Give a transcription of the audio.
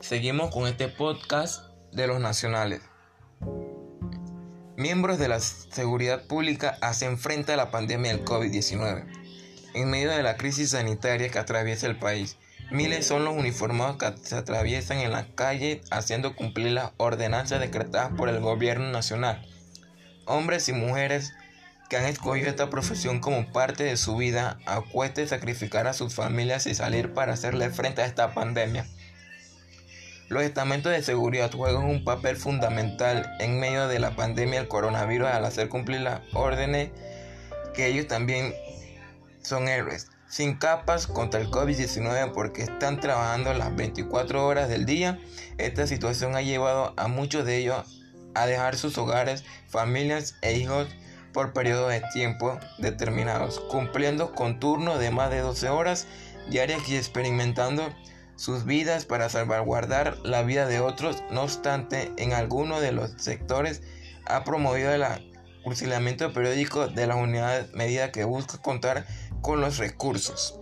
Seguimos con este podcast de los nacionales. Miembros de la seguridad pública hacen frente a la pandemia del COVID-19. En medio de la crisis sanitaria que atraviesa el país, miles son los uniformados que se atraviesan en la calle haciendo cumplir las ordenanzas decretadas por el gobierno nacional. Hombres y mujeres que han escogido esta profesión como parte de su vida a cuesta de sacrificar a sus familias y salir para hacerle frente a esta pandemia. Los estamentos de seguridad juegan un papel fundamental en medio de la pandemia del coronavirus al hacer cumplir las órdenes que ellos también son héroes, sin capas contra el COVID-19 porque están trabajando las 24 horas del día. Esta situación ha llevado a muchos de ellos a dejar sus hogares, familias e hijos por periodos de tiempo determinados, cumpliendo con turnos de más de 12 horas diarias y experimentando sus vidas para salvaguardar la vida de otros. No obstante, en algunos de los sectores ha promovido el fusilamiento periódico de las unidades medida que busca contar con los recursos.